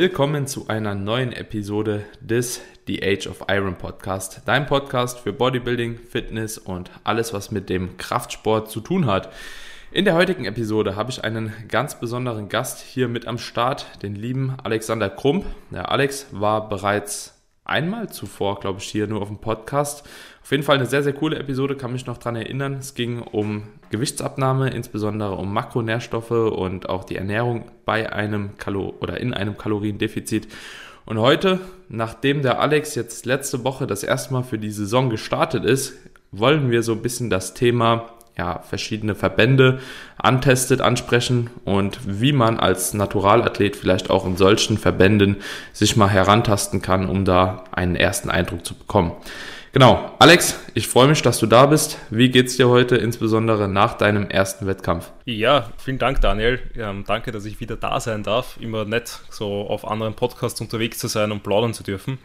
willkommen zu einer neuen Episode des The Age of Iron Podcast, dein Podcast für Bodybuilding, Fitness und alles, was mit dem Kraftsport zu tun hat. In der heutigen Episode habe ich einen ganz besonderen Gast hier mit am Start, den lieben Alexander Krump. Der Alex war bereits einmal zuvor, glaube ich, hier nur auf dem Podcast. Auf jeden Fall eine sehr, sehr coole Episode, kann mich noch daran erinnern. Es ging um Gewichtsabnahme, insbesondere um Makronährstoffe und auch die Ernährung bei einem Kalo oder in einem Kaloriendefizit. Und heute, nachdem der Alex jetzt letzte Woche das erste Mal für die Saison gestartet ist, wollen wir so ein bisschen das Thema ja, verschiedene Verbände antestet, ansprechen und wie man als Naturalathlet vielleicht auch in solchen Verbänden sich mal herantasten kann, um da einen ersten Eindruck zu bekommen. Genau, Alex, ich freue mich, dass du da bist. Wie geht's dir heute, insbesondere nach deinem ersten Wettkampf? Ja, vielen Dank, Daniel. Ähm, danke, dass ich wieder da sein darf. Immer nett, so auf anderen Podcasts unterwegs zu sein und plaudern zu dürfen.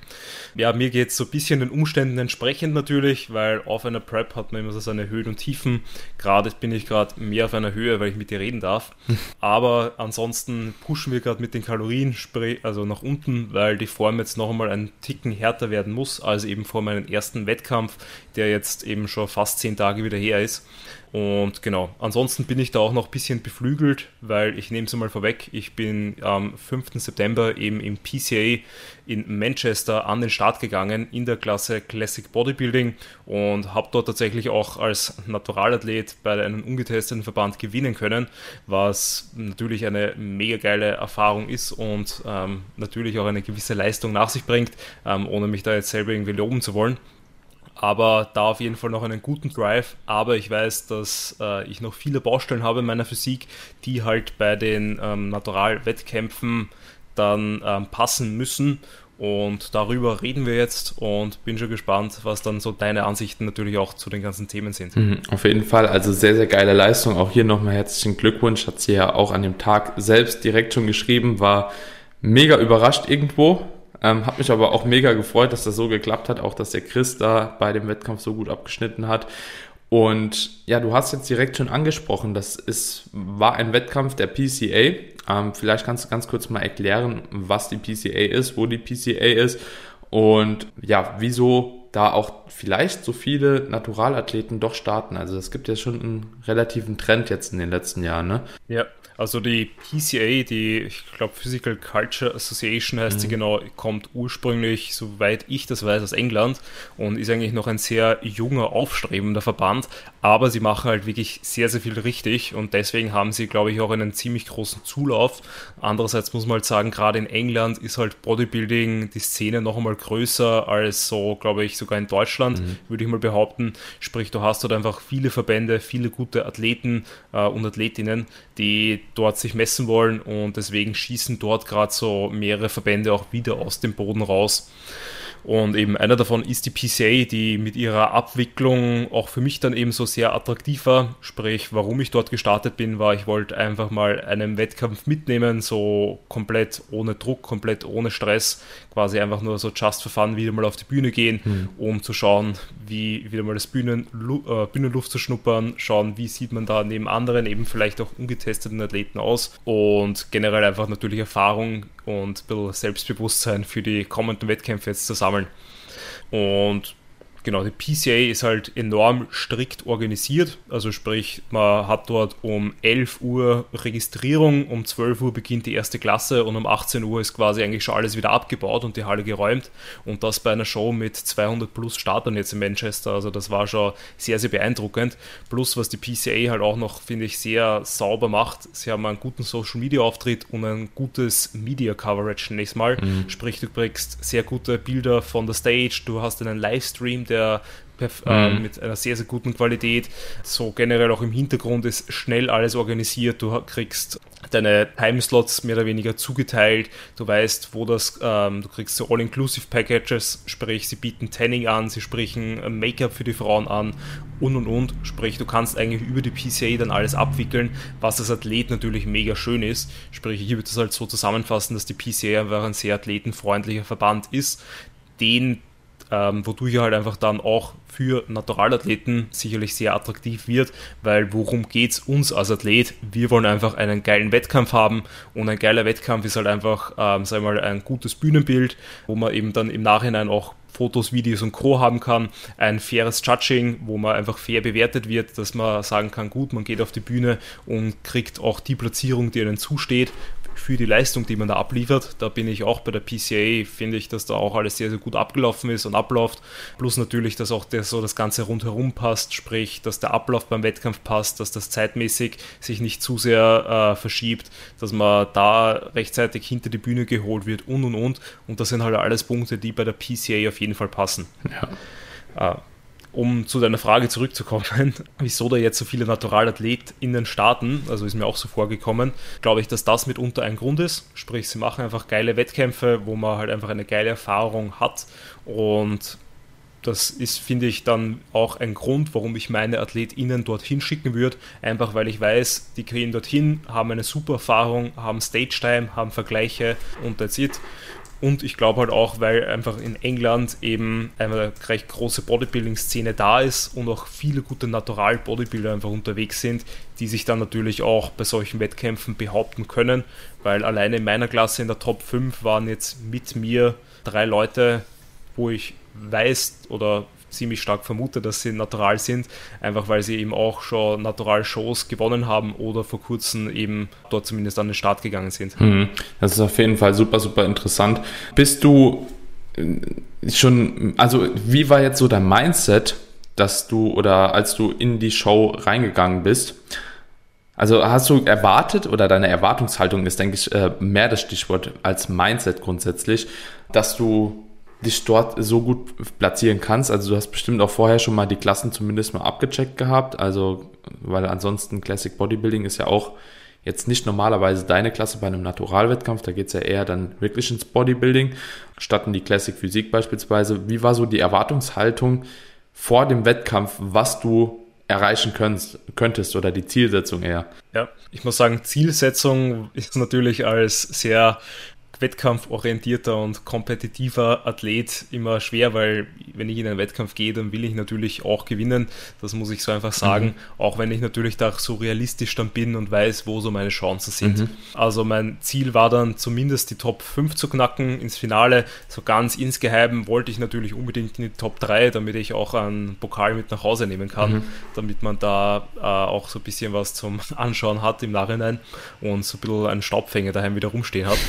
Ja, mir geht's so ein bisschen den Umständen entsprechend natürlich, weil auf einer Prep hat man immer so seine Höhen und Tiefen. Gerade bin ich gerade mehr auf einer Höhe, weil ich mit dir reden darf. Aber ansonsten pushen wir gerade mit den Kalorien, also nach unten, weil die Form jetzt noch einmal einen Ticken härter werden muss, als eben vor meinem ersten Wettkampf, der jetzt eben schon fast zehn Tage wieder her ist. Und genau, ansonsten bin ich da auch noch ein bisschen beflügelt, weil ich nehme es mal vorweg, ich bin am 5. September eben im PCA in Manchester an den Start gegangen in der Klasse Classic Bodybuilding und habe dort tatsächlich auch als Naturalathlet bei einem ungetesteten Verband gewinnen können, was natürlich eine mega geile Erfahrung ist und ähm, natürlich auch eine gewisse Leistung nach sich bringt, ähm, ohne mich da jetzt selber irgendwie loben zu wollen aber da auf jeden Fall noch einen guten Drive. Aber ich weiß, dass äh, ich noch viele Baustellen habe in meiner Physik, die halt bei den ähm, Natural-Wettkämpfen dann ähm, passen müssen. Und darüber reden wir jetzt und bin schon gespannt, was dann so deine Ansichten natürlich auch zu den ganzen Themen sind. Mhm, auf jeden Fall, also sehr, sehr geile Leistung. Auch hier nochmal herzlichen Glückwunsch. Hat sie ja auch an dem Tag selbst direkt schon geschrieben, war mega überrascht irgendwo, ähm, hat mich aber auch mega gefreut, dass das so geklappt hat, auch dass der Chris da bei dem Wettkampf so gut abgeschnitten hat. Und ja, du hast jetzt direkt schon angesprochen, das ist, war ein Wettkampf der PCA. Ähm, vielleicht kannst du ganz kurz mal erklären, was die PCA ist, wo die PCA ist und ja, wieso da auch vielleicht so viele Naturalathleten doch starten. Also es gibt ja schon einen relativen Trend jetzt in den letzten Jahren, ne? Ja, also die PCA, die, ich glaube Physical Culture Association heißt mhm. sie genau, kommt ursprünglich, soweit ich das weiß, aus England und ist eigentlich noch ein sehr junger, aufstrebender Verband, aber sie machen halt wirklich sehr, sehr viel richtig und deswegen haben sie, glaube ich, auch einen ziemlich großen Zulauf. Andererseits muss man halt sagen, gerade in England ist halt Bodybuilding, die Szene noch einmal größer als so, glaube ich, sogar in Deutschland, mhm. würde ich mal behaupten. Sprich, du hast dort einfach viele Verbände, viele gute Athleten äh, und Athletinnen, die dort sich messen wollen und deswegen schießen dort gerade so mehrere Verbände auch wieder aus dem Boden raus. Und eben einer davon ist die PCA, die mit ihrer Abwicklung auch für mich dann eben so sehr attraktiv war. Sprich, warum ich dort gestartet bin, war, ich wollte einfach mal einen Wettkampf mitnehmen, so komplett ohne Druck, komplett ohne Stress, quasi einfach nur so just for fun wieder mal auf die Bühne gehen, mhm. um zu schauen, wie wieder mal das Bühnen, äh, Bühnenluft zu schnuppern, schauen, wie sieht man da neben anderen eben vielleicht auch ungetesteten Athleten aus und generell einfach natürlich Erfahrung und ein bisschen Selbstbewusstsein für die kommenden Wettkämpfe jetzt zu sammeln. Und genau, die PCA ist halt enorm strikt organisiert. Also sprich, man hat dort um 11 Uhr Registrierung, um 12 Uhr beginnt die erste Klasse und um 18 Uhr ist quasi eigentlich schon alles wieder abgebaut und die Halle geräumt. Und das bei einer Show mit 200 plus Startern jetzt in Manchester. Also das war schon sehr, sehr beeindruckend. Plus, was die PCA halt auch noch, finde ich, sehr sauber macht. Sie haben einen guten Social Media Auftritt und ein gutes Media Coverage nächstes Mal. Mhm. Sprich, du kriegst sehr gute Bilder von der Stage, du hast einen Livestream, der äh, mhm. mit einer sehr, sehr guten Qualität. So generell auch im Hintergrund ist schnell alles organisiert. Du kriegst deine Timeslots mehr oder weniger zugeteilt. Du weißt, wo das, ähm, du kriegst so All-Inclusive Packages, sprich, sie bieten Tanning an, sie sprechen äh, Make-up für die Frauen an und und und. Sprich, du kannst eigentlich über die PCA dann alles abwickeln, was als Athlet natürlich mega schön ist. Sprich, ich würde das halt so zusammenfassen, dass die PCA einfach ein sehr athletenfreundlicher Verband ist, den ähm, wodurch er halt einfach dann auch für Naturalathleten sicherlich sehr attraktiv wird, weil worum geht es uns als Athlet? Wir wollen einfach einen geilen Wettkampf haben und ein geiler Wettkampf ist halt einfach, ähm, sag mal, ein gutes Bühnenbild, wo man eben dann im Nachhinein auch Fotos, Videos und Co. haben kann, ein faires Judging, wo man einfach fair bewertet wird, dass man sagen kann, gut, man geht auf die Bühne und kriegt auch die Platzierung, die einem zusteht für die Leistung, die man da abliefert. Da bin ich auch bei der PCA, finde ich, dass da auch alles sehr, sehr gut abgelaufen ist und abläuft. Plus natürlich, dass auch der, so das Ganze rundherum passt, sprich, dass der Ablauf beim Wettkampf passt, dass das zeitmäßig sich nicht zu sehr äh, verschiebt, dass man da rechtzeitig hinter die Bühne geholt wird und und und. Und das sind halt alles Punkte, die bei der PCA auf jeden Fall passen. Ja. Äh, um zu deiner Frage zurückzukommen, wieso da jetzt so viele NaturalathletInnen starten, also ist mir auch so vorgekommen, glaube ich, dass das mitunter ein Grund ist. Sprich, sie machen einfach geile Wettkämpfe, wo man halt einfach eine geile Erfahrung hat und das ist, finde ich, dann auch ein Grund, warum ich meine AthletInnen dorthin schicken würde. Einfach weil ich weiß, die gehen dorthin, haben eine super Erfahrung, haben Stage-Time, haben Vergleiche und that's it. Und ich glaube halt auch, weil einfach in England eben eine recht große Bodybuilding-Szene da ist und auch viele gute Natural-Bodybuilder einfach unterwegs sind, die sich dann natürlich auch bei solchen Wettkämpfen behaupten können, weil alleine in meiner Klasse in der Top 5 waren jetzt mit mir drei Leute, wo ich weiß oder ziemlich stark vermute, dass sie natural sind, einfach weil sie eben auch schon Natural-Shows gewonnen haben oder vor kurzem eben dort zumindest an den Start gegangen sind. Mhm. Das ist auf jeden Fall super, super interessant. Bist du äh, schon, also wie war jetzt so dein Mindset, dass du oder als du in die Show reingegangen bist? Also hast du erwartet oder deine Erwartungshaltung ist, denke ich, äh, mehr das Stichwort als Mindset grundsätzlich, dass du dich dort so gut platzieren kannst. Also du hast bestimmt auch vorher schon mal die Klassen zumindest mal abgecheckt gehabt. Also, weil ansonsten Classic Bodybuilding ist ja auch jetzt nicht normalerweise deine Klasse bei einem Naturalwettkampf, da geht es ja eher dann wirklich ins Bodybuilding, statt in die Classic Physik beispielsweise. Wie war so die Erwartungshaltung vor dem Wettkampf, was du erreichen könntest, könntest oder die Zielsetzung eher? Ja, ich muss sagen, Zielsetzung ist natürlich als sehr wettkampforientierter und kompetitiver Athlet immer schwer, weil wenn ich in einen Wettkampf gehe, dann will ich natürlich auch gewinnen. Das muss ich so einfach sagen. Mhm. Auch wenn ich natürlich da so realistisch dann bin und weiß, wo so meine Chancen sind. Mhm. Also mein Ziel war dann zumindest die Top 5 zu knacken ins Finale. So ganz insgeheim wollte ich natürlich unbedingt in die Top 3, damit ich auch einen Pokal mit nach Hause nehmen kann, mhm. damit man da äh, auch so ein bisschen was zum Anschauen hat im Nachhinein und so ein bisschen einen Staubfänger daheim wieder rumstehen hat.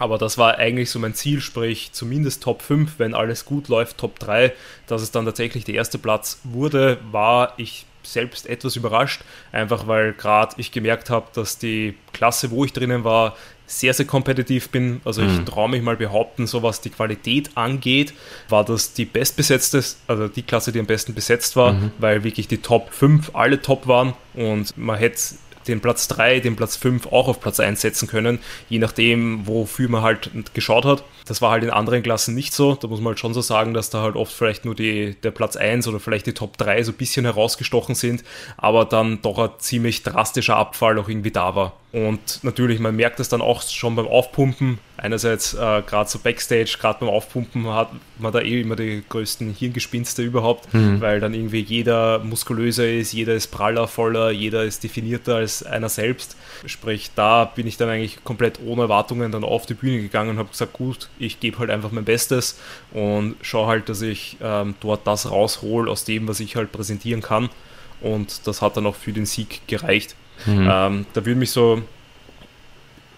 Aber das war eigentlich so mein Ziel, sprich zumindest Top 5, wenn alles gut läuft, Top 3. Dass es dann tatsächlich der erste Platz wurde, war ich selbst etwas überrascht, einfach weil gerade ich gemerkt habe, dass die Klasse, wo ich drinnen war, sehr, sehr kompetitiv bin. Also ich mhm. traue mich mal behaupten, so was die Qualität angeht, war das die bestbesetzte, also die Klasse, die am besten besetzt war, mhm. weil wirklich die Top 5 alle top waren und man hätte den Platz 3, den Platz 5 auch auf Platz 1 setzen können, je nachdem, wofür man halt geschaut hat. Das war halt in anderen Klassen nicht so. Da muss man halt schon so sagen, dass da halt oft vielleicht nur die, der Platz 1 oder vielleicht die Top 3 so ein bisschen herausgestochen sind, aber dann doch ein ziemlich drastischer Abfall auch irgendwie da war. Und natürlich, man merkt es dann auch schon beim Aufpumpen. Einerseits äh, gerade so Backstage, gerade beim Aufpumpen hat man da eh immer die größten Hirngespinste überhaupt, mhm. weil dann irgendwie jeder muskulöser ist, jeder ist praller, voller, jeder ist definierter als einer selbst. Sprich, da bin ich dann eigentlich komplett ohne Erwartungen dann auf die Bühne gegangen und habe gesagt, gut, ich gebe halt einfach mein Bestes und schaue halt, dass ich ähm, dort das raushole aus dem, was ich halt präsentieren kann. Und das hat dann auch für den Sieg gereicht. Mhm. Ähm, da würde mich so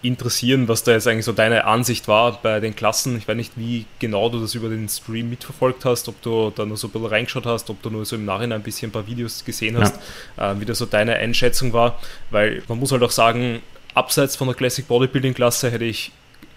interessieren, was da jetzt eigentlich so deine Ansicht war bei den Klassen. Ich weiß nicht, wie genau du das über den Stream mitverfolgt hast, ob du da nur so ein bisschen reingeschaut hast, ob du nur so im Nachhinein ein bisschen ein paar Videos gesehen hast, ja. äh, wie das so deine Einschätzung war. Weil man muss halt auch sagen, abseits von der Classic Bodybuilding Klasse hätte ich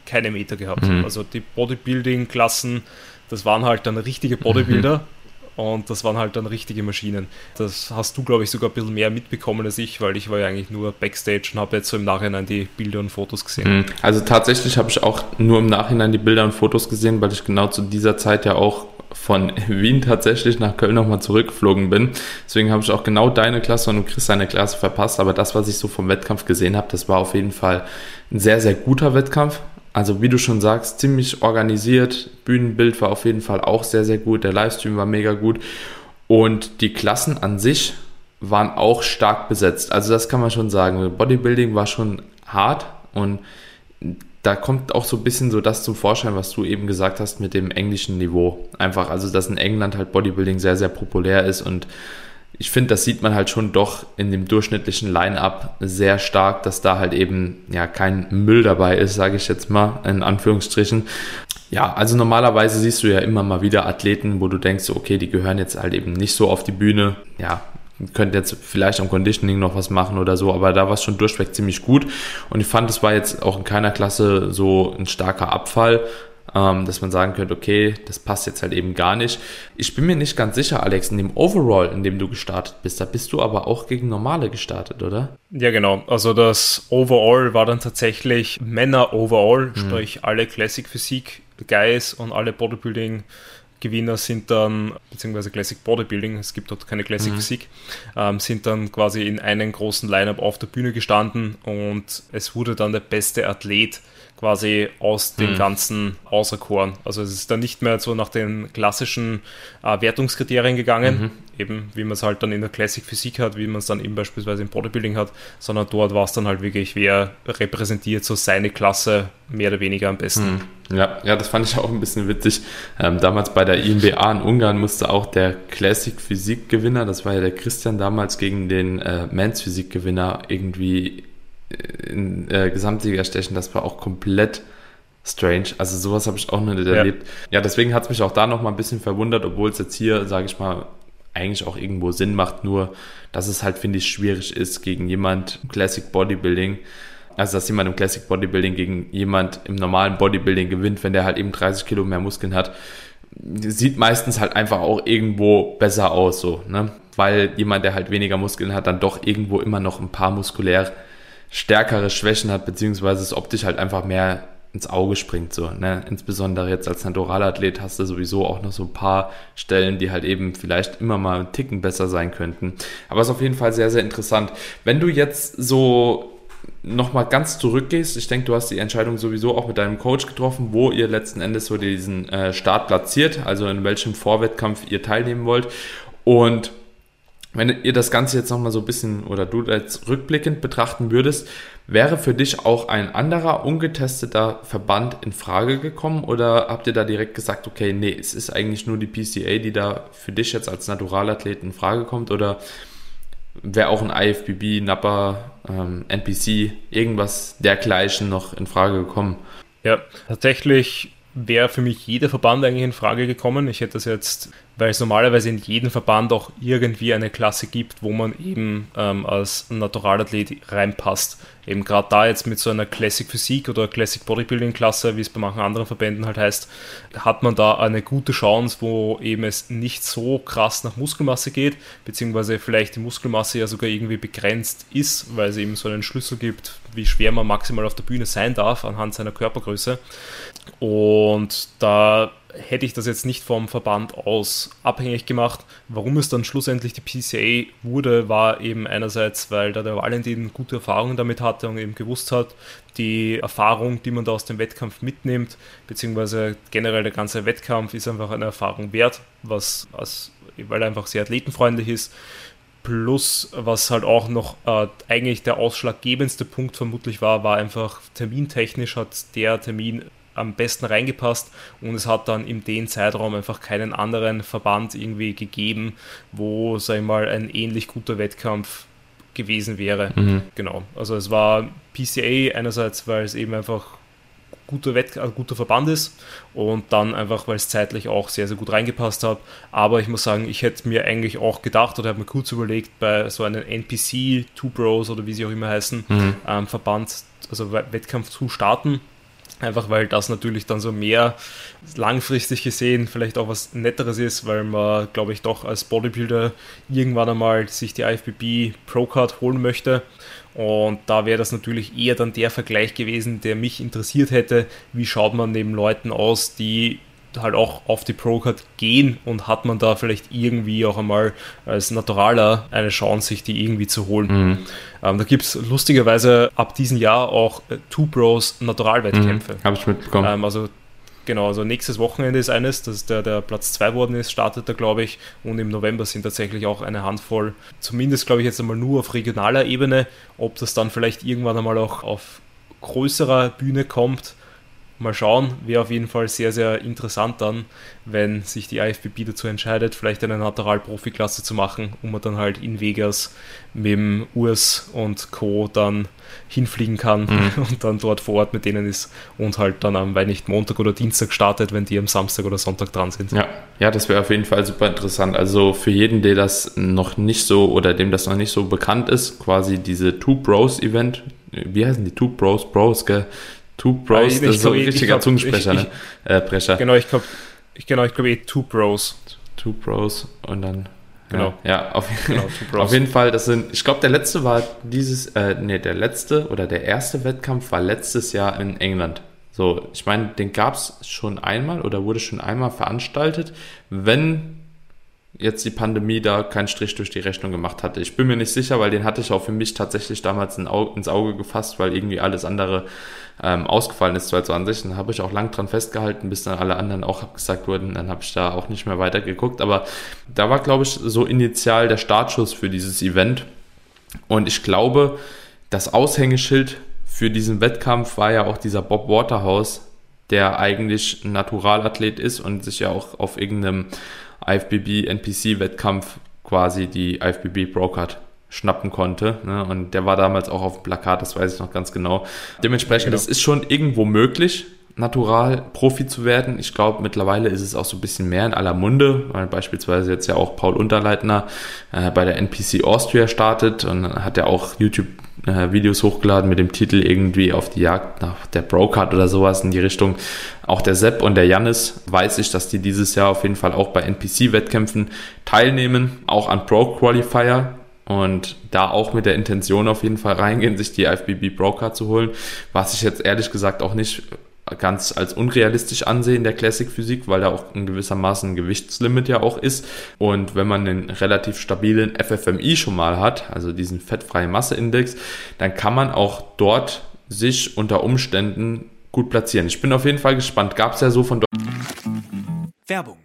keine Meter gehabt. Mhm. Also die Bodybuilding Klassen, das waren halt dann richtige Bodybuilder. Mhm und das waren halt dann richtige Maschinen. Das hast du, glaube ich, sogar ein bisschen mehr mitbekommen als ich, weil ich war ja eigentlich nur Backstage und habe jetzt so im Nachhinein die Bilder und Fotos gesehen. Mhm. Also tatsächlich habe ich auch nur im Nachhinein die Bilder und Fotos gesehen, weil ich genau zu dieser Zeit ja auch von Wien tatsächlich nach Köln nochmal zurückgeflogen bin. Deswegen habe ich auch genau deine Klasse und Chris seine Klasse verpasst. Aber das, was ich so vom Wettkampf gesehen habe, das war auf jeden Fall ein sehr, sehr guter Wettkampf. Also wie du schon sagst, ziemlich organisiert. Bühnenbild war auf jeden Fall auch sehr, sehr gut. Der Livestream war mega gut. Und die Klassen an sich waren auch stark besetzt. Also das kann man schon sagen. Bodybuilding war schon hart und da kommt auch so ein bisschen so das zum Vorschein, was du eben gesagt hast mit dem englischen Niveau. Einfach, also dass in England halt Bodybuilding sehr, sehr populär ist und ich finde, das sieht man halt schon doch in dem durchschnittlichen Line-up sehr stark, dass da halt eben ja kein Müll dabei ist, sage ich jetzt mal in Anführungsstrichen. Ja, also normalerweise siehst du ja immer mal wieder Athleten, wo du denkst, okay, die gehören jetzt halt eben nicht so auf die Bühne. Ja, könnte jetzt vielleicht am Conditioning noch was machen oder so, aber da war es schon durchweg ziemlich gut. Und ich fand, es war jetzt auch in keiner Klasse so ein starker Abfall, dass man sagen könnte, okay, das passt jetzt halt eben gar nicht. Ich bin mir nicht ganz sicher, Alex, in dem Overall, in dem du gestartet bist, da bist du aber auch gegen Normale gestartet, oder? Ja, genau. Also das Overall war dann tatsächlich Männer Overall, mhm. sprich alle Classic Physik Guys und alle Bodybuilding Gewinner sind dann, beziehungsweise Classic Bodybuilding, es gibt dort keine Classic mhm. Physik, ähm, sind dann quasi in einem großen Lineup auf der Bühne gestanden und es wurde dann der beste Athlet quasi aus den mhm. ganzen auserkoren. Also es ist dann nicht mehr so nach den klassischen äh, Wertungskriterien gegangen, mhm. eben wie man es halt dann in der Classic Physik hat, wie man es dann eben beispielsweise im Bodybuilding hat, sondern dort war es dann halt wirklich, wer repräsentiert so seine Klasse mehr oder weniger am besten. Mhm. Ja, ja, das fand ich auch ein bisschen witzig. Ähm, damals bei der IMBA in Ungarn musste auch der Classic Physik Gewinner, das war ja der Christian damals gegen den äh, Men's Physik Gewinner irgendwie in äh, Gesamtsieger stechen, das war auch komplett strange. Also sowas habe ich auch noch nicht erlebt. Ja, deswegen hat es mich auch da noch mal ein bisschen verwundert, obwohl es jetzt hier, sage ich mal, eigentlich auch irgendwo Sinn macht, nur dass es halt, finde ich, schwierig ist gegen jemand im Classic Bodybuilding. Also, dass jemand im Classic Bodybuilding gegen jemand im normalen Bodybuilding gewinnt, wenn der halt eben 30 Kilo mehr Muskeln hat, sieht meistens halt einfach auch irgendwo besser aus, so, ne? Weil jemand, der halt weniger Muskeln hat, dann doch irgendwo immer noch ein paar muskulär stärkere Schwächen hat, beziehungsweise es optisch halt einfach mehr ins Auge springt. So, ne? Insbesondere jetzt als Naturalathlet hast du sowieso auch noch so ein paar Stellen, die halt eben vielleicht immer mal einen Ticken besser sein könnten. Aber es ist auf jeden Fall sehr, sehr interessant. Wenn du jetzt so nochmal ganz zurückgehst, ich denke, du hast die Entscheidung sowieso auch mit deinem Coach getroffen, wo ihr letzten Endes so diesen äh, Start platziert, also in welchem Vorwettkampf ihr teilnehmen wollt. Und wenn ihr das Ganze jetzt nochmal so ein bisschen oder du jetzt rückblickend betrachten würdest, wäre für dich auch ein anderer ungetesteter Verband in Frage gekommen oder habt ihr da direkt gesagt, okay, nee, es ist eigentlich nur die PCA, die da für dich jetzt als Naturalathlet in Frage kommt oder wäre auch ein IFBB, NAPA, ähm, NPC, irgendwas dergleichen noch in Frage gekommen? Ja, tatsächlich wäre für mich jeder Verband eigentlich in Frage gekommen. Ich hätte das jetzt weil es normalerweise in jedem Verband auch irgendwie eine Klasse gibt, wo man eben ähm, als Naturalathlet reinpasst. Eben gerade da jetzt mit so einer Classic Physik oder Classic Bodybuilding Klasse, wie es bei manchen anderen Verbänden halt heißt, hat man da eine gute Chance, wo eben es nicht so krass nach Muskelmasse geht, beziehungsweise vielleicht die Muskelmasse ja sogar irgendwie begrenzt ist, weil es eben so einen Schlüssel gibt, wie schwer man maximal auf der Bühne sein darf anhand seiner Körpergröße. Und da hätte ich das jetzt nicht vom Verband aus abhängig gemacht. Warum es dann schlussendlich die PCA wurde, war eben einerseits, weil da der Valentin gute Erfahrungen damit hatte und eben gewusst hat, die Erfahrung, die man da aus dem Wettkampf mitnimmt, beziehungsweise generell der ganze Wettkampf ist einfach eine Erfahrung wert, was, was weil er einfach sehr athletenfreundlich ist. Plus, was halt auch noch äh, eigentlich der ausschlaggebendste Punkt vermutlich war, war einfach termintechnisch hat der Termin am besten reingepasst und es hat dann in den Zeitraum einfach keinen anderen Verband irgendwie gegeben, wo, sag ich mal, ein ähnlich guter Wettkampf gewesen wäre. Mhm. Genau. Also es war PCA einerseits, weil es eben einfach guter, Wett ein guter Verband ist und dann einfach, weil es zeitlich auch sehr, sehr gut reingepasst hat. Aber ich muss sagen, ich hätte mir eigentlich auch gedacht oder habe mir kurz überlegt, bei so einem NPC, Two Bros oder wie sie auch immer heißen, mhm. ähm, Verband, also Wettkampf zu starten Einfach weil das natürlich dann so mehr langfristig gesehen vielleicht auch was Netteres ist, weil man, glaube ich, doch als Bodybuilder irgendwann einmal sich die IFBB Pro Card holen möchte. Und da wäre das natürlich eher dann der Vergleich gewesen, der mich interessiert hätte. Wie schaut man neben Leuten aus, die halt auch auf die Pro-Card gehen und hat man da vielleicht irgendwie auch einmal als Naturaler eine Chance, sich die irgendwie zu holen. Mhm. Ähm, da gibt es lustigerweise ab diesem Jahr auch äh, Two Bros Naturalwettkämpfe. Mhm, Habe ich mitbekommen. Ähm, also Genau, also nächstes Wochenende ist eines, das ist der, der Platz 2 worden ist, startet er, glaube ich. Und im November sind tatsächlich auch eine Handvoll, zumindest glaube ich jetzt einmal nur auf regionaler Ebene. Ob das dann vielleicht irgendwann einmal auch auf größerer Bühne kommt, mal schauen. Wäre auf jeden Fall sehr, sehr interessant dann, wenn sich die IFBB dazu entscheidet, vielleicht eine Natural-Profi-Klasse zu machen, wo man dann halt in Vegas mit dem Urs und Co. dann hinfliegen kann mhm. und dann dort vor Ort mit denen ist und halt dann am, weil nicht Montag oder Dienstag startet, wenn die am Samstag oder Sonntag dran sind. Ja, ja das wäre auf jeden Fall super interessant. Also für jeden, der das noch nicht so oder dem das noch nicht so bekannt ist, quasi diese Two Bros Event, wie heißen die Two Bros Bros, gell? Two Bros, ich, das ist so ein richtiger Zungensprecher, ich, ne? Äh, Brecher. Genau, ich glaube, ich, genau, ich glaube eh Two Bros. Two Bros und dann Genau. Ja, ja auf, genau, auf, jeden Fall, das sind, ich glaube, der letzte war dieses, äh, nee, der letzte oder der erste Wettkampf war letztes Jahr in England. So, ich meine, den gab es schon einmal oder wurde schon einmal veranstaltet. Wenn jetzt die Pandemie da keinen Strich durch die Rechnung gemacht hatte. Ich bin mir nicht sicher, weil den hatte ich auch für mich tatsächlich damals ins Auge gefasst, weil irgendwie alles andere ähm, ausgefallen ist 2020. Dann habe ich auch lang dran festgehalten, bis dann alle anderen auch abgesagt wurden. Dann habe ich da auch nicht mehr weiter geguckt. Aber da war, glaube ich, so initial der Startschuss für dieses Event. Und ich glaube, das Aushängeschild für diesen Wettkampf war ja auch dieser Bob Waterhouse, der eigentlich ein Naturalathlet ist und sich ja auch auf irgendeinem IFBB NPC Wettkampf quasi die IFBB Pro Card schnappen konnte. Ne? Und der war damals auch auf dem Plakat, das weiß ich noch ganz genau. Dementsprechend, genau. das ist schon irgendwo möglich, natural Profi zu werden. Ich glaube, mittlerweile ist es auch so ein bisschen mehr in aller Munde, weil beispielsweise jetzt ja auch Paul Unterleitner äh, bei der NPC Austria startet und hat ja auch YouTube äh, Videos hochgeladen mit dem Titel irgendwie auf die Jagd nach der Brocard oder sowas in die Richtung. Auch der Sepp und der Jannis weiß ich, dass die dieses Jahr auf jeden Fall auch bei NPC-Wettkämpfen teilnehmen, auch an Pro-Qualifier und da auch mit der Intention auf jeden Fall reingehen, sich die IFBB Brocard zu holen, was ich jetzt ehrlich gesagt auch nicht ganz als unrealistisch ansehen, der Classic Physik, weil da auch in gewissermaßen ein Gewichtslimit ja auch ist. Und wenn man einen relativ stabilen FFMI schon mal hat, also diesen fettfreien Masseindex, dann kann man auch dort sich unter Umständen gut platzieren. Ich bin auf jeden Fall gespannt. Gab es ja so von Werbung.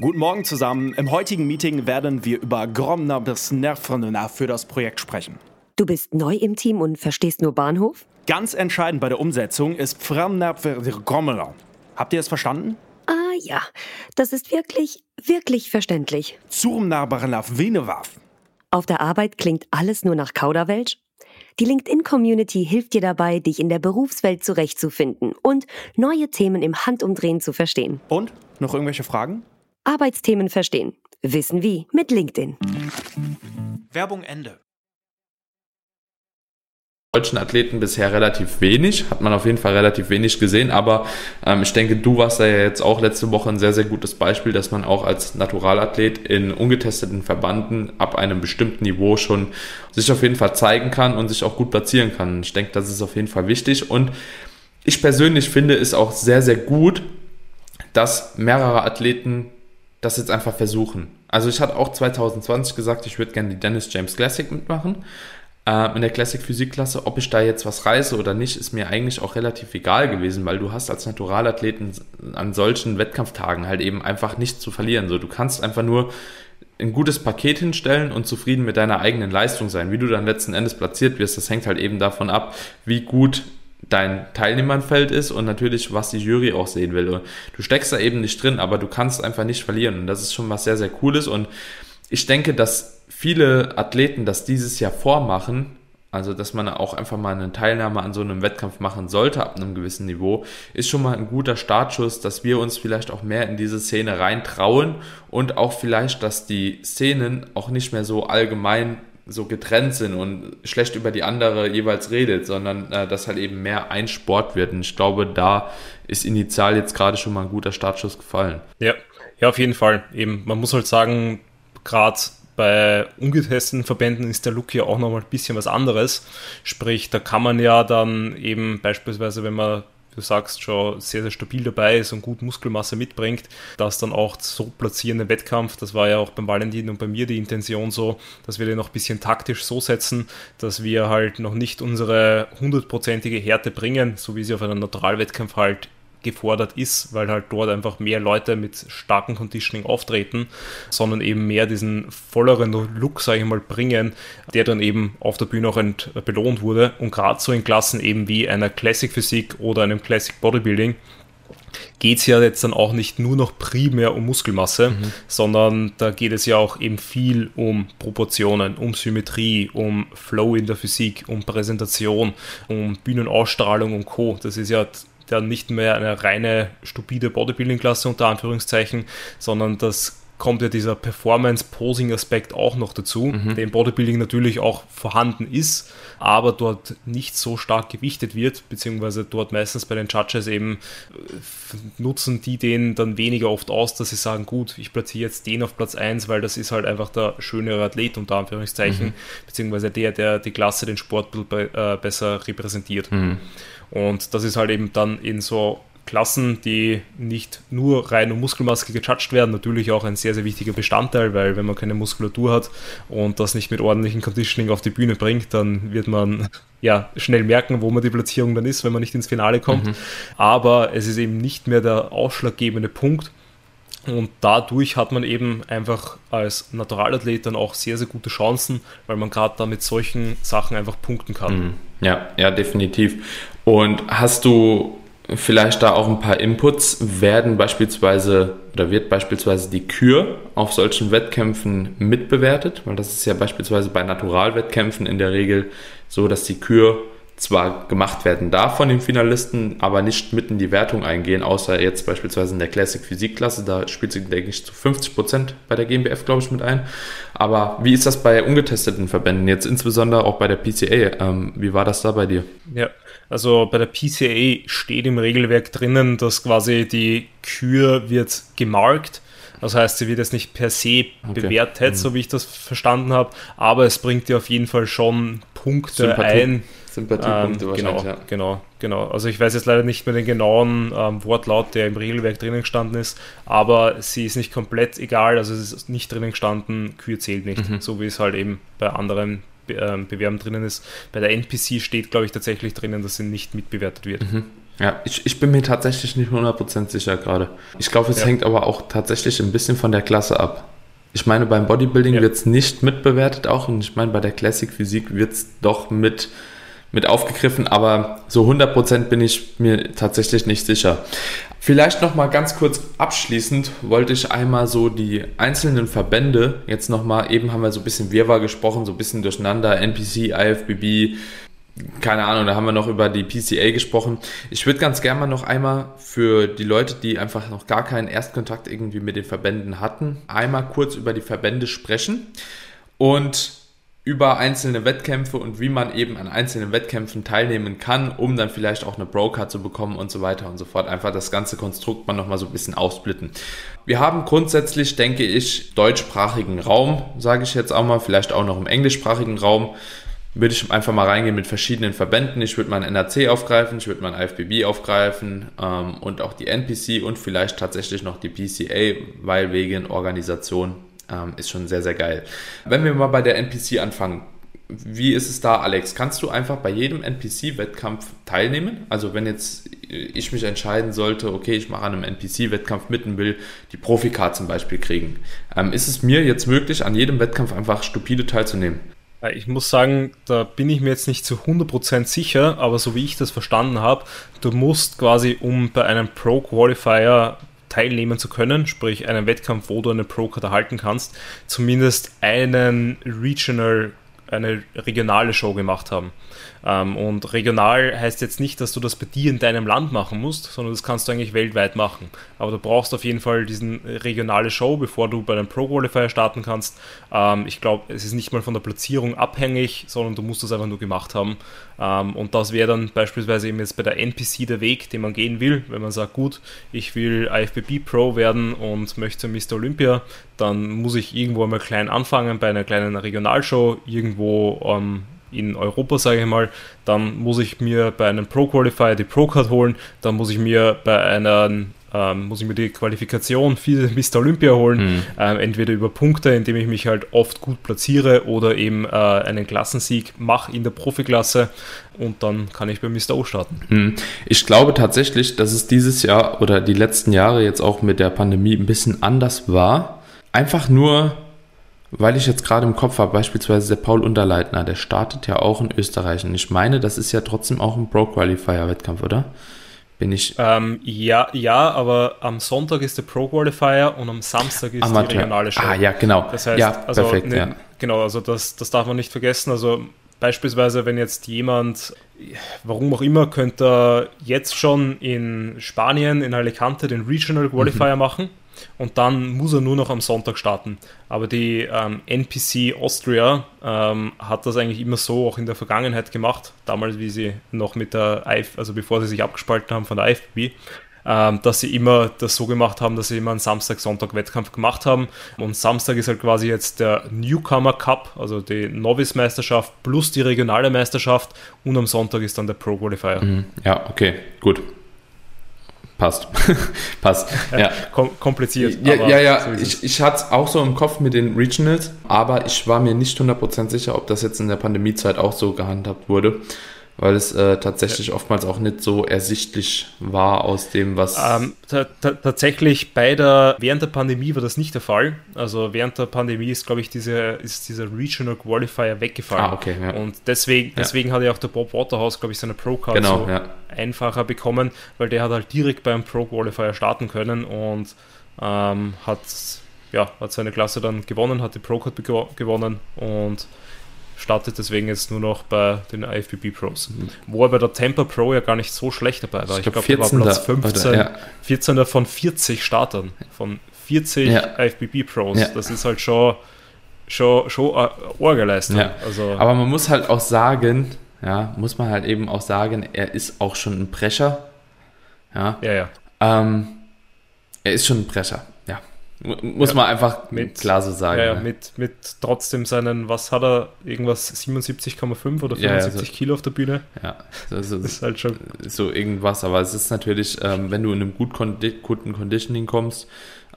Guten Morgen zusammen. Im heutigen Meeting werden wir über Gromner bis Nervrenner für das Projekt sprechen. Du bist neu im Team und verstehst nur Bahnhof? Ganz entscheidend bei der Umsetzung ist Gromner. Habt ihr es verstanden? Ah ja, das ist wirklich, wirklich verständlich. Zurmnarbarnaf Venewaf. Auf der Arbeit klingt alles nur nach Kauderwelsch? Die LinkedIn-Community hilft dir dabei, dich in der Berufswelt zurechtzufinden und neue Themen im Handumdrehen zu verstehen. Und? Noch irgendwelche Fragen? Arbeitsthemen verstehen. Wissen wie mit LinkedIn. Werbung Ende deutschen Athleten bisher relativ wenig, hat man auf jeden Fall relativ wenig gesehen, aber ähm, ich denke, du warst ja jetzt auch letzte Woche ein sehr, sehr gutes Beispiel, dass man auch als Naturalathlet in ungetesteten Verbanden ab einem bestimmten Niveau schon sich auf jeden Fall zeigen kann und sich auch gut platzieren kann. Ich denke, das ist auf jeden Fall wichtig und ich persönlich finde es auch sehr, sehr gut, dass mehrere Athleten das jetzt einfach versuchen. Also ich hatte auch 2020 gesagt, ich würde gerne die Dennis James Classic mitmachen in der Classic Physikklasse, ob ich da jetzt was reiße oder nicht, ist mir eigentlich auch relativ egal gewesen, weil du hast als Naturalathleten an solchen Wettkampftagen halt eben einfach nichts zu verlieren. So, du kannst einfach nur ein gutes Paket hinstellen und zufrieden mit deiner eigenen Leistung sein. Wie du dann letzten Endes platziert wirst, das hängt halt eben davon ab, wie gut dein Teilnehmerfeld ist und natürlich, was die Jury auch sehen will. Du steckst da eben nicht drin, aber du kannst einfach nicht verlieren und das ist schon was sehr, sehr Cooles und ich denke, dass viele Athleten das dieses Jahr vormachen, also dass man auch einfach mal eine Teilnahme an so einem Wettkampf machen sollte ab einem gewissen Niveau, ist schon mal ein guter Startschuss, dass wir uns vielleicht auch mehr in diese Szene reintrauen und auch vielleicht, dass die Szenen auch nicht mehr so allgemein so getrennt sind und schlecht über die andere jeweils redet, sondern äh, dass halt eben mehr ein Sport wird. Und ich glaube, da ist initial jetzt gerade schon mal ein guter Startschuss gefallen. Ja, ja, auf jeden Fall. Eben, man muss halt sagen, gerade bei ungetesteten Verbänden ist der Look ja auch nochmal ein bisschen was anderes. Sprich, da kann man ja dann eben beispielsweise, wenn man du sagst, schon sehr, sehr stabil dabei ist und gut Muskelmasse mitbringt, das dann auch so platzieren im Wettkampf. Das war ja auch beim Valentin und bei mir die Intention so, dass wir den noch ein bisschen taktisch so setzen, dass wir halt noch nicht unsere hundertprozentige Härte bringen, so wie sie auf einem Naturalwettkampf halt gefordert ist, weil halt dort einfach mehr Leute mit starkem Conditioning auftreten, sondern eben mehr diesen volleren Look, sage ich mal, bringen, der dann eben auf der Bühne auch belohnt wurde. Und gerade so in Klassen eben wie einer Classic Physik oder einem Classic Bodybuilding geht es ja jetzt dann auch nicht nur noch primär um Muskelmasse, mhm. sondern da geht es ja auch eben viel um Proportionen, um Symmetrie, um Flow in der Physik, um Präsentation, um Bühnenausstrahlung und Co. Das ist ja dann nicht mehr eine reine stupide Bodybuilding-Klasse unter Anführungszeichen, sondern das kommt ja dieser Performance-Posing-Aspekt auch noch dazu, mhm. der im Bodybuilding natürlich auch vorhanden ist, aber dort nicht so stark gewichtet wird, beziehungsweise dort meistens bei den Judges eben äh, nutzen die den dann weniger oft aus, dass sie sagen, gut, ich platziere jetzt den auf Platz 1, weil das ist halt einfach der schönere Athlet unter Anführungszeichen, mhm. beziehungsweise der, der die Klasse, den Sport äh, besser repräsentiert. Mhm. Und das ist halt eben dann in so Klassen, die nicht nur rein um Muskelmaske gejudged werden, natürlich auch ein sehr, sehr wichtiger Bestandteil, weil wenn man keine Muskulatur hat und das nicht mit ordentlichem Conditioning auf die Bühne bringt, dann wird man ja schnell merken, wo man die Platzierung dann ist, wenn man nicht ins Finale kommt. Mhm. Aber es ist eben nicht mehr der ausschlaggebende Punkt. Und dadurch hat man eben einfach als Naturalathlet dann auch sehr, sehr gute Chancen, weil man gerade da mit solchen Sachen einfach punkten kann. Mhm. Ja, ja, definitiv. Und hast du vielleicht da auch ein paar Inputs? Werden beispielsweise oder wird beispielsweise die Kür auf solchen Wettkämpfen mitbewertet? Weil das ist ja beispielsweise bei Naturalwettkämpfen in der Regel so, dass die Kür zwar gemacht werden darf von den Finalisten, aber nicht mit in die Wertung eingehen, außer jetzt beispielsweise in der Classic Physikklasse. Da spielt sie, denke ich, zu 50 Prozent bei der GmbF, glaube ich, mit ein. Aber wie ist das bei ungetesteten Verbänden, jetzt insbesondere auch bei der PCA? Ähm, wie war das da bei dir? Ja, also bei der PCA steht im Regelwerk drinnen, dass quasi die Kür wird gemarkt. Das heißt, sie wird jetzt nicht per se okay. bewertet, mhm. so wie ich das verstanden habe, aber es bringt dir auf jeden Fall schon Punkte Sympathie. ein Sympathiepunkte ähm, wahrscheinlich, genau, ja. Genau, genau. Also ich weiß jetzt leider nicht mehr den genauen ähm, Wortlaut, der im Regelwerk drinnen gestanden ist, aber sie ist nicht komplett egal, also es ist nicht drinnen gestanden, Kühe zählt nicht, mhm. so wie es halt eben bei anderen Bewerben drinnen ist. Bei der NPC steht, glaube ich, tatsächlich drinnen, dass sie nicht mitbewertet wird. Mhm. Ja, ich, ich bin mir tatsächlich nicht 100% sicher gerade. Ich glaube, es ja. hängt aber auch tatsächlich ein bisschen von der Klasse ab. Ich meine, beim Bodybuilding ja. wird es nicht mitbewertet auch und ich meine, bei der Classic Physik wird es doch mit mit aufgegriffen, aber so 100% bin ich mir tatsächlich nicht sicher. Vielleicht noch mal ganz kurz abschließend wollte ich einmal so die einzelnen Verbände jetzt noch mal eben haben wir so ein bisschen Wirrwarr gesprochen, so ein bisschen durcheinander NPC, IFBB, keine Ahnung, da haben wir noch über die PCA gesprochen. Ich würde ganz gerne mal noch einmal für die Leute, die einfach noch gar keinen Erstkontakt irgendwie mit den Verbänden hatten, einmal kurz über die Verbände sprechen und über einzelne Wettkämpfe und wie man eben an einzelnen Wettkämpfen teilnehmen kann, um dann vielleicht auch eine Broker zu bekommen und so weiter und so fort. Einfach das ganze Konstrukt mal nochmal so ein bisschen aufsplitten. Wir haben grundsätzlich, denke ich, deutschsprachigen Raum, sage ich jetzt auch mal, vielleicht auch noch im englischsprachigen Raum. Würde ich einfach mal reingehen mit verschiedenen Verbänden. Ich würde mein NRC aufgreifen, ich würde mein IFBB aufgreifen ähm, und auch die NPC und vielleicht tatsächlich noch die PCA, weil wegen Organisation ähm, ist schon sehr, sehr geil. Wenn wir mal bei der NPC anfangen, wie ist es da, Alex? Kannst du einfach bei jedem NPC-Wettkampf teilnehmen? Also wenn jetzt ich mich entscheiden sollte, okay, ich mache an einem NPC-Wettkampf mit und will die Profikarte zum Beispiel kriegen, ähm, ist es mir jetzt möglich, an jedem Wettkampf einfach stupide teilzunehmen? Ich muss sagen, da bin ich mir jetzt nicht zu 100% sicher, aber so wie ich das verstanden habe, du musst quasi, um bei einem Pro-Qualifier teilnehmen zu können, sprich einen Wettkampf, wo du eine Pro-Card erhalten kannst, zumindest einen Regional, eine regionale Show gemacht haben. Ähm, und regional heißt jetzt nicht, dass du das bei dir in deinem Land machen musst, sondern das kannst du eigentlich weltweit machen. Aber du brauchst auf jeden Fall diesen regionale Show, bevor du bei einem Pro Qualifier starten kannst. Ähm, ich glaube, es ist nicht mal von der Platzierung abhängig, sondern du musst das einfach nur gemacht haben. Ähm, und das wäre dann beispielsweise eben jetzt bei der NPC der Weg, den man gehen will. Wenn man sagt, gut, ich will IFBB Pro werden und möchte Mr. Olympia, dann muss ich irgendwo einmal klein anfangen bei einer kleinen Regionalshow, irgendwo ähm, in Europa, sage ich mal, dann muss ich mir bei einem Pro Qualifier die Pro Card holen, dann muss ich mir bei einer ähm, muss ich mir die Qualifikation für Mr. Olympia holen, mhm. ähm, entweder über Punkte, indem ich mich halt oft gut platziere oder eben äh, einen Klassensieg mache in der Profiklasse und dann kann ich bei Mr. O starten. Mhm. Ich glaube tatsächlich, dass es dieses Jahr oder die letzten Jahre jetzt auch mit der Pandemie ein bisschen anders war. Einfach nur, weil ich jetzt gerade im Kopf habe, beispielsweise der Paul Unterleitner, der startet ja auch in Österreich. Und ich meine, das ist ja trotzdem auch ein Pro-Qualifier-Wettkampf, oder? Bin ich. Ähm, ja, ja, aber am Sonntag ist der Pro Qualifier und am Samstag ist Amateur. die regionale Show. Ah, ja, genau. Das heißt, ja, also, perfekt, ne, ja. Genau, also das, das darf man nicht vergessen. Also beispielsweise, wenn jetzt jemand, warum auch immer, könnte jetzt schon in Spanien, in Alicante den Regional Qualifier mhm. machen und dann muss er nur noch am Sonntag starten. Aber die ähm, NPC Austria ähm, hat das eigentlich immer so auch in der Vergangenheit gemacht, damals wie sie noch mit der IF, also bevor sie sich abgespalten haben von der IFB, ähm, dass sie immer das so gemacht haben, dass sie immer einen Samstag-Sonntag-Wettkampf gemacht haben. Und Samstag ist halt quasi jetzt der Newcomer Cup, also die Novice-Meisterschaft plus die regionale Meisterschaft und am Sonntag ist dann der Pro Qualifier. Mhm. Ja, okay, gut. Passt. Passt. Ja. Kom kompliziert. Ja, ja, ja. So ich, ich hatte es auch so im Kopf mit den Regionals, aber ich war mir nicht 100% sicher, ob das jetzt in der Pandemiezeit auch so gehandhabt wurde weil es äh, tatsächlich ja. oftmals auch nicht so ersichtlich war aus dem, was. Ähm, tatsächlich bei der, während der Pandemie war das nicht der Fall. Also während der Pandemie ist, glaube ich, diese, ist dieser Regional Qualifier weggefallen. Ah, okay, ja. Und deswegen, deswegen hat ja auch der Bob Waterhouse, glaube ich, seine Pro-Card genau, so ja. einfacher bekommen, weil der hat halt direkt beim Pro Qualifier starten können und ähm, hat, ja, hat seine Klasse dann gewonnen, hat die Pro-Card gewonnen und startet deswegen jetzt nur noch bei den IFBB Pros. Wo er bei der Temper Pro ja gar nicht so schlecht dabei war. Ich, ich glaube, glaub, er war Platz 15, oder, ja. 14 von 40 Startern, von 40 ja. IFBB Pros. Ja. Das ist halt schon, schon, schon eine Orgeleistung. Ja. Also, Aber man muss halt auch sagen, ja, muss man halt eben auch sagen, er ist auch schon ein Brecher. Ja, ja. ja. Ähm, er ist schon ein Brecher. Muss ja, man einfach mit, klar so sagen. Ja, ja, Mit, mit trotzdem seinen, was hat er, irgendwas 77,5 oder 75 ja, so, Kilo auf der Bühne? Ja, das ist halt schon. So irgendwas, aber es ist natürlich, ähm, wenn du in einem gut guten Conditioning kommst,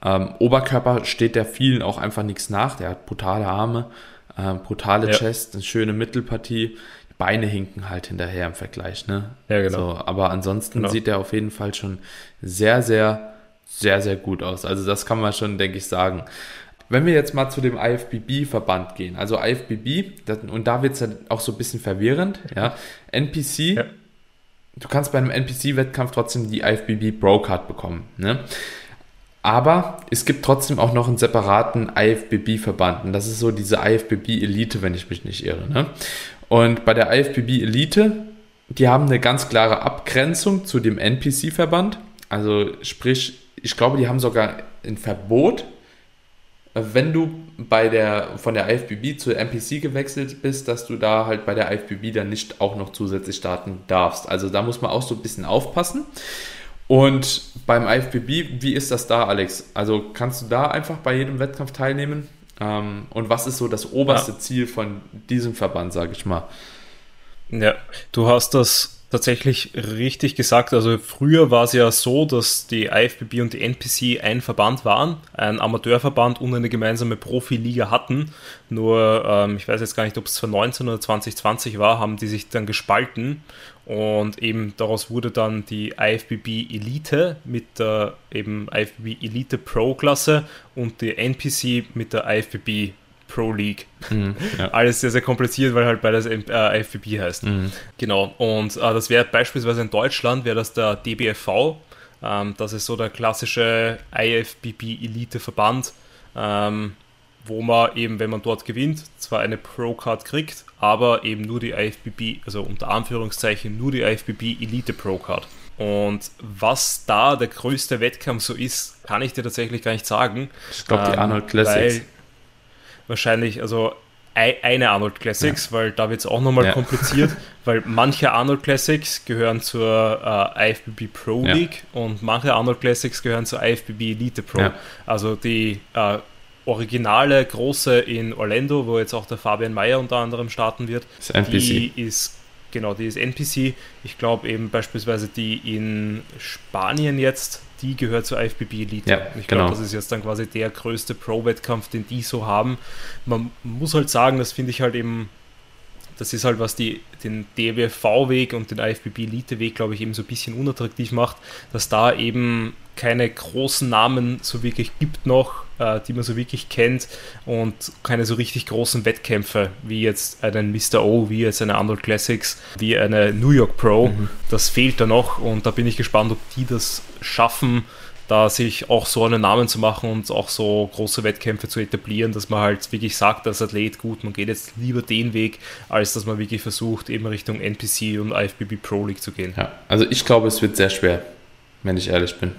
ähm, Oberkörper steht der vielen auch einfach nichts nach. Der hat brutale Arme, äh, brutale Chest, eine schöne Mittelpartie. Beine hinken halt hinterher im Vergleich, ne? Ja, genau. So, aber ansonsten genau. sieht er auf jeden Fall schon sehr, sehr sehr, sehr gut aus. Also das kann man schon, denke ich, sagen. Wenn wir jetzt mal zu dem IFBB-Verband gehen, also IFBB, das, und da wird es dann auch so ein bisschen verwirrend, ja, NPC, ja. du kannst bei einem NPC-Wettkampf trotzdem die IFBB Pro-Card bekommen, ne? Aber es gibt trotzdem auch noch einen separaten IFBB-Verband und das ist so diese IFBB-Elite, wenn ich mich nicht irre, ne? Und bei der IFBB-Elite, die haben eine ganz klare Abgrenzung zu dem NPC-Verband, also sprich, ich glaube, die haben sogar ein Verbot, wenn du bei der, von der IFBB zur MPC gewechselt bist, dass du da halt bei der IFBB dann nicht auch noch zusätzlich starten darfst. Also da muss man auch so ein bisschen aufpassen. Und beim IFBB, wie ist das da, Alex? Also kannst du da einfach bei jedem Wettkampf teilnehmen? Ähm, und was ist so das oberste ja. Ziel von diesem Verband, sage ich mal? Ja, du hast das tatsächlich richtig gesagt. Also früher war es ja so, dass die IFBB und die NPC ein Verband waren, ein Amateurverband und eine gemeinsame Profiliga hatten. Nur, ähm, ich weiß jetzt gar nicht, ob es 2019 oder 2020 war, haben die sich dann gespalten und eben daraus wurde dann die IFBB Elite mit der eben IFBB Elite Pro Klasse und die NPC mit der IFBB Pro League. Mhm, ja. Alles sehr, sehr kompliziert, weil halt beides äh, IFBB heißt. Mhm. Genau. Und äh, das wäre beispielsweise in Deutschland, wäre das der DBFV. Ähm, das ist so der klassische IFBB Elite-Verband, ähm, wo man eben, wenn man dort gewinnt, zwar eine Pro-Card kriegt, aber eben nur die IFBB, also unter Anführungszeichen nur die IFBB Elite Pro-Card. Und was da der größte Wettkampf so ist, kann ich dir tatsächlich gar nicht sagen. Ich glaube, die ähm, Arnold Classics. Weil, wahrscheinlich, also eine Arnold Classics, ja. weil da wird es auch nochmal ja. kompliziert, weil manche Arnold Classics gehören zur äh, IFBB Pro League ja. und manche Arnold Classics gehören zur IFBB Elite Pro. Also die äh, originale große in Orlando, wo jetzt auch der Fabian Mayer unter anderem starten wird, NPC. die ist genau, die ist NPC. Ich glaube eben beispielsweise die in Spanien jetzt, die gehört zur IFBB Elite. Ja, ich genau. glaube, das ist jetzt dann quasi der größte Pro-Wettkampf, den die so haben. Man muss halt sagen, das finde ich halt eben, das ist halt, was die, den DWV-Weg und den IFBB Elite-Weg, glaube ich, eben so ein bisschen unattraktiv macht, dass da eben keine großen Namen so wirklich gibt noch, äh, die man so wirklich kennt und keine so richtig großen Wettkämpfe, wie jetzt einen Mr. O, wie jetzt eine Underworld Classics, wie eine New York Pro. Mhm. Das fehlt da noch und da bin ich gespannt, ob die das schaffen, da sich auch so einen Namen zu machen und auch so große Wettkämpfe zu etablieren, dass man halt wirklich sagt als Athlet, gut, man geht jetzt lieber den Weg, als dass man wirklich versucht, eben Richtung NPC und IFBB Pro League zu gehen. Ja, also ich glaube, es wird sehr schwer, wenn ich ehrlich bin.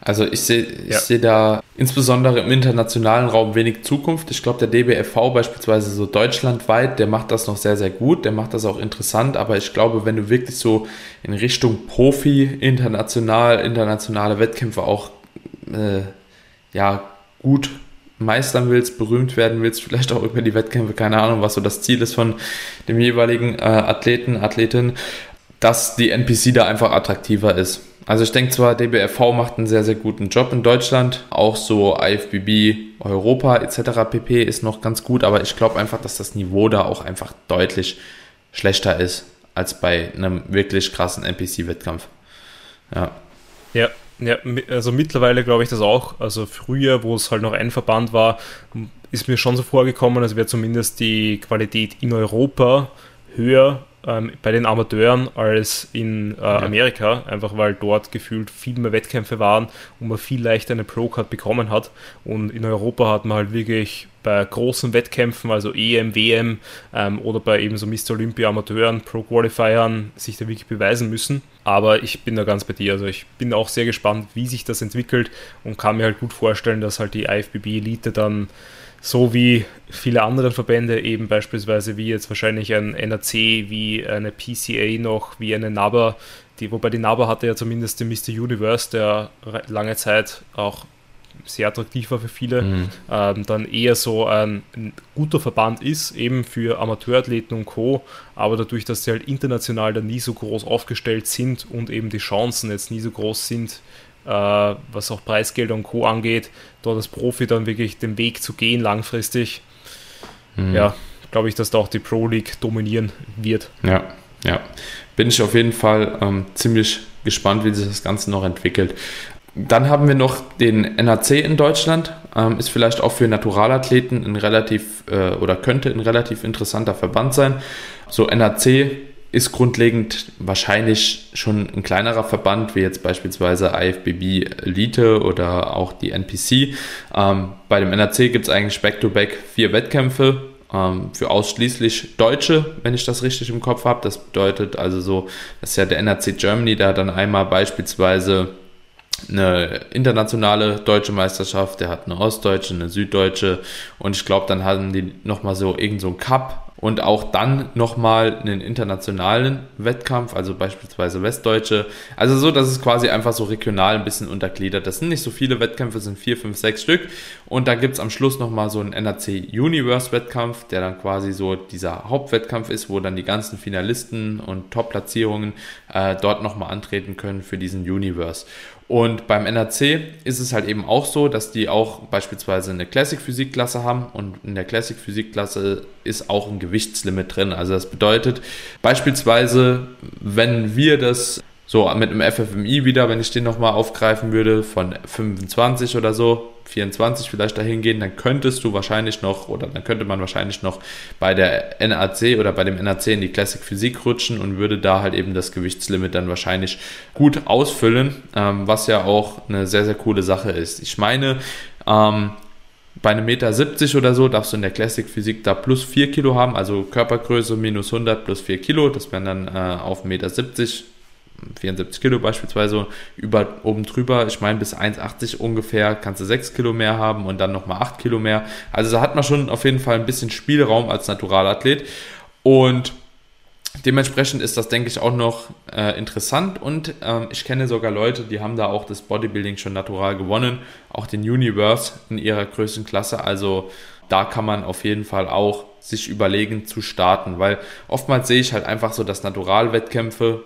Also ich sehe Ja. sehe da insbesondere im internationalen Raum wenig Zukunft. Ich glaube, der DBFV beispielsweise so deutschlandweit, der macht das noch sehr, sehr gut, der macht das auch interessant, aber ich glaube, wenn du wirklich so in Richtung Profi, international, internationale Wettkämpfe auch äh, ja, gut meistern willst, berühmt werden willst, vielleicht auch über die Wettkämpfe, keine Ahnung, was so das Ziel ist von dem jeweiligen äh, Athleten, Athletin, dass die NPC da einfach attraktiver ist. Also ich denke zwar, DBFV macht einen sehr, sehr guten Job in Deutschland, auch so IFBB Europa etc. pp. ist noch ganz gut, aber ich glaube einfach, dass das Niveau da auch einfach deutlich schlechter ist als bei einem wirklich krassen NPC-Wettkampf. Ja. Ja, ja, also mittlerweile glaube ich das auch. Also früher, wo es halt noch ein Verband war, ist mir schon so vorgekommen, als wäre zumindest die Qualität in Europa höher ähm, bei den Amateuren als in äh, Amerika, einfach weil dort gefühlt viel mehr Wettkämpfe waren und man viel leichter eine Pro-Card bekommen hat. Und in Europa hat man halt wirklich bei großen Wettkämpfen, also EM, WM ähm, oder bei eben so Mr. Olympia Amateuren, Pro-Qualifiern, sich da wirklich beweisen müssen. Aber ich bin da ganz bei dir. Also ich bin auch sehr gespannt, wie sich das entwickelt und kann mir halt gut vorstellen, dass halt die IFBB Elite dann so wie viele andere Verbände, eben beispielsweise wie jetzt wahrscheinlich ein NAC, wie eine PCA noch, wie eine NABA, die, wobei die NABA hatte ja zumindest den Mr. Universe, der lange Zeit auch sehr attraktiv war für viele, Mhm. ähm, dann eher so ein, ein guter Verband ist, eben für Amateurathleten und Co., aber dadurch, dass sie halt international dann nie so groß aufgestellt sind und eben die Chancen jetzt nie so groß sind, was auch Preisgelder und Co. angeht, dort als Profi dann wirklich den Weg zu gehen langfristig, Mhm. ja, glaube ich, dass da auch die Pro League dominieren wird. Ja, ja. Bin ich auf jeden Fall ähm, ziemlich gespannt, wie sich das Ganze noch entwickelt. Dann haben wir noch den NAC in Deutschland. Ähm, ist vielleicht auch für Naturalathleten ein relativ äh, oder könnte ein relativ interessanter Verband sein. So NAC ist grundlegend wahrscheinlich schon ein kleinerer Verband, wie jetzt beispielsweise IFBB Elite oder auch die NPC. Ähm, bei dem NAC gibt es eigentlich back-to-back vier Wettkämpfe ähm, für ausschließlich Deutsche, wenn ich das richtig im Kopf habe. Das bedeutet also so, das ist ja der NAC Germany, der hat dann einmal beispielsweise eine internationale deutsche Meisterschaft, der hat eine ostdeutsche, eine süddeutsche und ich glaube, dann hatten die nochmal so irgend so ein Cup und auch dann nochmal einen internationalen Wettkampf, also beispielsweise Westdeutsche. Also so, dass es quasi einfach so regional ein bisschen untergliedert. Das sind nicht so viele Wettkämpfe, es sind vier, fünf, sechs Stück. Und da gibt's am Schluss nochmal so einen NAC Universe Wettkampf, der dann quasi so dieser Hauptwettkampf ist, wo dann die ganzen Finalisten und Top-Platzierungen äh, dort nochmal antreten können für diesen Universe. Und beim NAC ist es halt eben auch so, dass die auch beispielsweise eine Classic-Physik-Klasse haben und in der Classic-Physik-Klasse ist auch ein Gewichtslimit drin. Also das bedeutet beispielsweise, wenn wir das so mit einem FFMI wieder, wenn ich den nochmal aufgreifen würde, von 25 oder so, 24 vielleicht dahin gehen, dann könntest du wahrscheinlich noch, oder dann könnte man wahrscheinlich noch bei der NAC oder bei dem NAC in die Classic Physik rutschen und würde da halt eben das Gewichtslimit dann wahrscheinlich gut ausfüllen, ähm, was ja auch eine sehr, sehr coole Sache ist. Ich meine, ähm, bei einem Meter 70 oder so darfst du in der Classic Physik da plus 4 Kilo haben, also Körpergröße minus 100 plus 4 Kilo, das wären dann äh, auf Meter 70 74 Kilo beispielsweise, über, oben drüber, ich meine bis 1,80 ungefähr, kannst du 6 Kilo mehr haben und dann nochmal 8 Kilo mehr. Also da hat man schon auf jeden Fall ein bisschen Spielraum als Naturalathlet. Und dementsprechend ist das, denke ich, auch noch äh, interessant und ähm, ich kenne sogar Leute, die haben da auch das Bodybuilding schon natural gewonnen, auch den Universe in ihrer größten Klasse. Also da kann man auf jeden Fall auch sich überlegen zu starten, weil oftmals sehe ich halt einfach so, dass Naturalwettkämpfe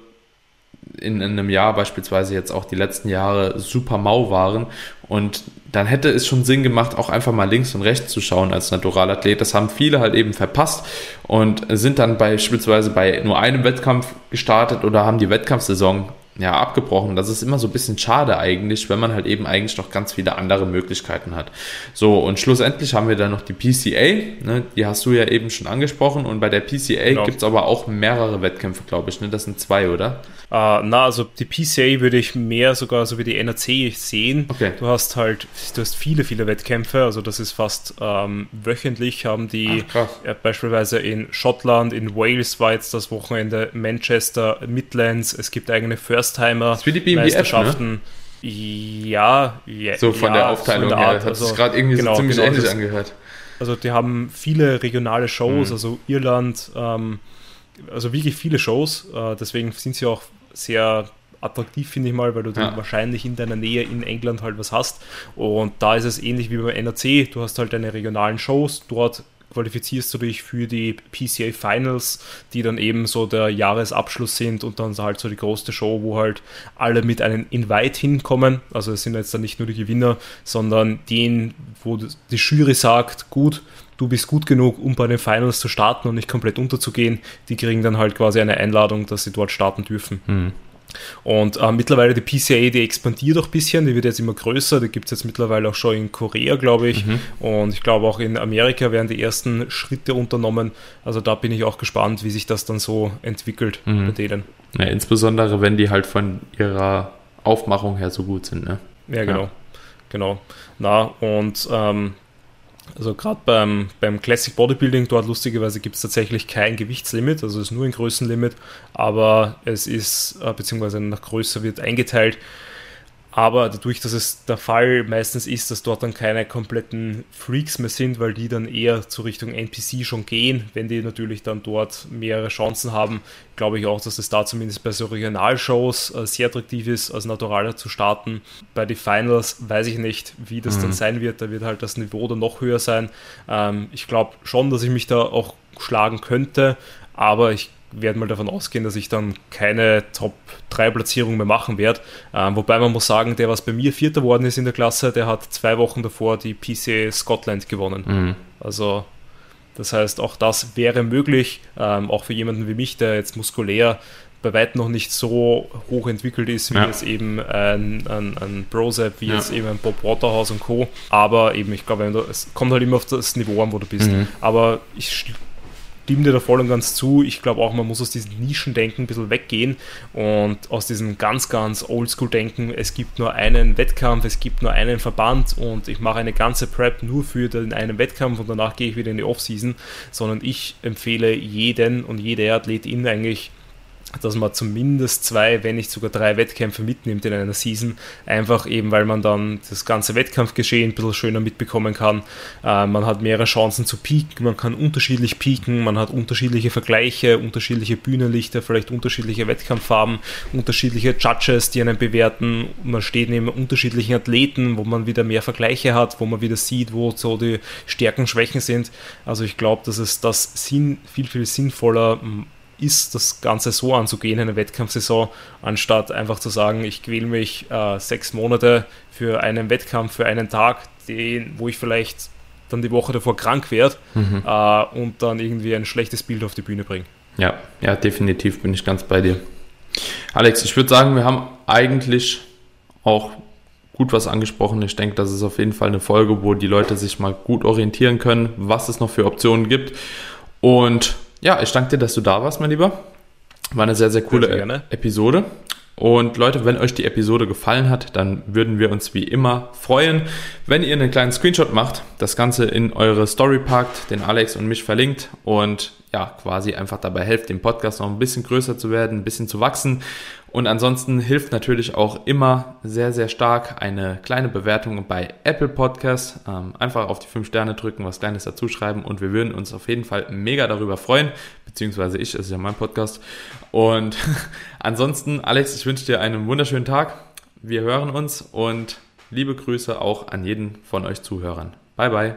in, in einem Jahr beispielsweise jetzt auch die letzten Jahre super mau waren und dann hätte es schon Sinn gemacht, auch einfach mal links und rechts zu schauen als Naturalathlet. Das haben viele halt eben verpasst und sind dann beispielsweise bei nur einem Wettkampf gestartet oder haben die Wettkampfsaison ja, abgebrochen. Das ist immer so ein bisschen schade eigentlich, wenn man halt eben eigentlich noch ganz viele andere Möglichkeiten hat. So, und schlussendlich haben wir dann noch die PCA, ne, die hast du ja eben schon angesprochen. Und bei der PCA genau. gibt es aber auch mehrere Wettkämpfe, glaube ich. Ne? Das sind zwei, oder? Uh, na, also die PCA würde ich mehr sogar so wie die NRC sehen. Okay. Du hast halt, du hast viele, viele Wettkämpfe, also das ist fast ähm, wöchentlich, haben die Ach, äh, beispielsweise in Schottland, in Wales war jetzt das Wochenende, Manchester, Midlands, es gibt eigene First-Timer. Das ist wie die BMWF, Meisterschaften. Ne? Ja, ja, so von ja, der Aufteilung von der Art, her, hat also, sich gerade irgendwie genau, so ziemlich genau, ähnlich angehört. Also die haben viele regionale Shows, mhm. also Irland, ähm, also wirklich viele Shows, äh, deswegen sind sie auch sehr attraktiv, finde ich mal, weil du ja. wahrscheinlich in deiner Nähe in England halt was hast. Und da ist es ähnlich wie beim NRC. Du hast halt deine regionalen Shows. Dort qualifizierst du dich für die PCA Finals, die dann eben so der Jahresabschluss sind und dann halt so die große Show, wo halt alle mit einem Invite hinkommen. Also es sind jetzt dann nicht nur die Gewinner, sondern den, wo die Jury sagt, gut, du bist gut genug, um bei den Finals zu starten und nicht komplett unterzugehen, die kriegen dann halt quasi eine Einladung, dass sie dort starten dürfen. Mhm. Und äh, mittlerweile die PCA, die expandiert auch ein bisschen, die wird jetzt immer größer, die gibt es jetzt mittlerweile auch schon in Korea, glaube ich. Mhm. Und ich glaube auch in Amerika werden die ersten Schritte unternommen. Also da bin ich auch gespannt, wie sich das dann so entwickelt mhm. bei denen. Ja, insbesondere wenn die halt von ihrer Aufmachung her so gut sind, ne? Ja, genau. Ja. Genau. Na, und ähm, also gerade beim, beim Classic Bodybuilding, dort lustigerweise gibt es tatsächlich kein Gewichtslimit, also es ist nur ein Größenlimit, aber es ist, äh, beziehungsweise nach Größe wird eingeteilt. Aber dadurch, dass es der Fall meistens ist, dass dort dann keine kompletten Freaks mehr sind, weil die dann eher zur Richtung NPC schon gehen, wenn die natürlich dann dort mehrere Chancen haben, glaube ich auch, dass es da zumindest bei so Regionalshows äh, sehr attraktiv ist, als Naturaler zu starten. Bei den Finals weiß ich nicht, wie das mhm. dann sein wird. Da wird halt das Niveau dann noch höher sein. Ähm, ich glaube schon, dass ich mich da auch schlagen könnte, aber ich werde mal davon ausgehen, dass ich dann keine Top-3-Platzierung mehr machen werde. Ähm, wobei man muss sagen, der, was bei mir Vierter geworden ist in der Klasse, der hat zwei Wochen davor die PC Scotland gewonnen. Mhm. Also das heißt, auch das wäre möglich, ähm, auch für jemanden wie mich, der jetzt muskulär bei weitem noch nicht so hoch entwickelt ist, wie ja. es eben ein, ein, ein Brosep, wie ja. es eben ein Bob Waterhouse und Co. Aber eben, ich glaube, es kommt halt immer auf das Niveau an, wo du bist. Mhm. Aber ich stimme dir da voll und ganz zu. Ich glaube auch, man muss aus diesem Nischendenken ein bisschen weggehen und aus diesem ganz, ganz Oldschool-Denken, es gibt nur einen Wettkampf, es gibt nur einen Verband und ich mache eine ganze Prep nur für den einen Wettkampf und danach gehe ich wieder in die Offseason, sondern ich empfehle jeden und jede Athletin eigentlich dass man zumindest zwei, wenn nicht sogar drei Wettkämpfe mitnimmt in einer Season, einfach eben, weil man dann das ganze Wettkampfgeschehen ein bisschen schöner mitbekommen kann. Äh, man hat mehrere Chancen zu pieken, man kann unterschiedlich pieken, man hat unterschiedliche Vergleiche, unterschiedliche Bühnenlichter, vielleicht unterschiedliche Wettkampffarben, unterschiedliche Judges, die einen bewerten. Man steht neben unterschiedlichen Athleten, wo man wieder mehr Vergleiche hat, wo man wieder sieht, wo so die Stärken, Schwächen sind. Also ich glaube, dass es das Sinn, viel, viel sinnvoller ist, das Ganze so anzugehen, eine Wettkampfsaison, anstatt einfach zu sagen, ich quäle mich äh, sechs Monate für einen Wettkampf, für einen Tag, den, wo ich vielleicht dann die Woche davor krank werde mhm. äh, und dann irgendwie ein schlechtes Bild auf die Bühne bringe. Ja, ja, definitiv bin ich ganz bei dir. Alex, ich würde sagen, wir haben eigentlich auch gut was angesprochen. Ich denke, das ist auf jeden Fall eine Folge, wo die Leute sich mal gut orientieren können, was es noch für Optionen gibt. Und ja, ich danke dir, dass du da warst, mein Lieber. War eine sehr, sehr coole sehr Episode. Und Leute, wenn euch die Episode gefallen hat, dann würden wir uns wie immer freuen, wenn ihr einen kleinen Screenshot macht, das Ganze in eure Story packt, den Alex und mich verlinkt und ja, quasi einfach dabei helft, dem Podcast noch ein bisschen größer zu werden, ein bisschen zu wachsen. Und ansonsten hilft natürlich auch immer sehr, sehr stark eine kleine Bewertung bei Apple Podcasts. Ähm, einfach auf die 5 Sterne drücken, was Kleines dazu schreiben und wir würden uns auf jeden Fall mega darüber freuen. Beziehungsweise ich, das ist ja mein Podcast. Und ansonsten, Alex, ich wünsche dir einen wunderschönen Tag. Wir hören uns und liebe Grüße auch an jeden von euch Zuhörern. Bye, bye.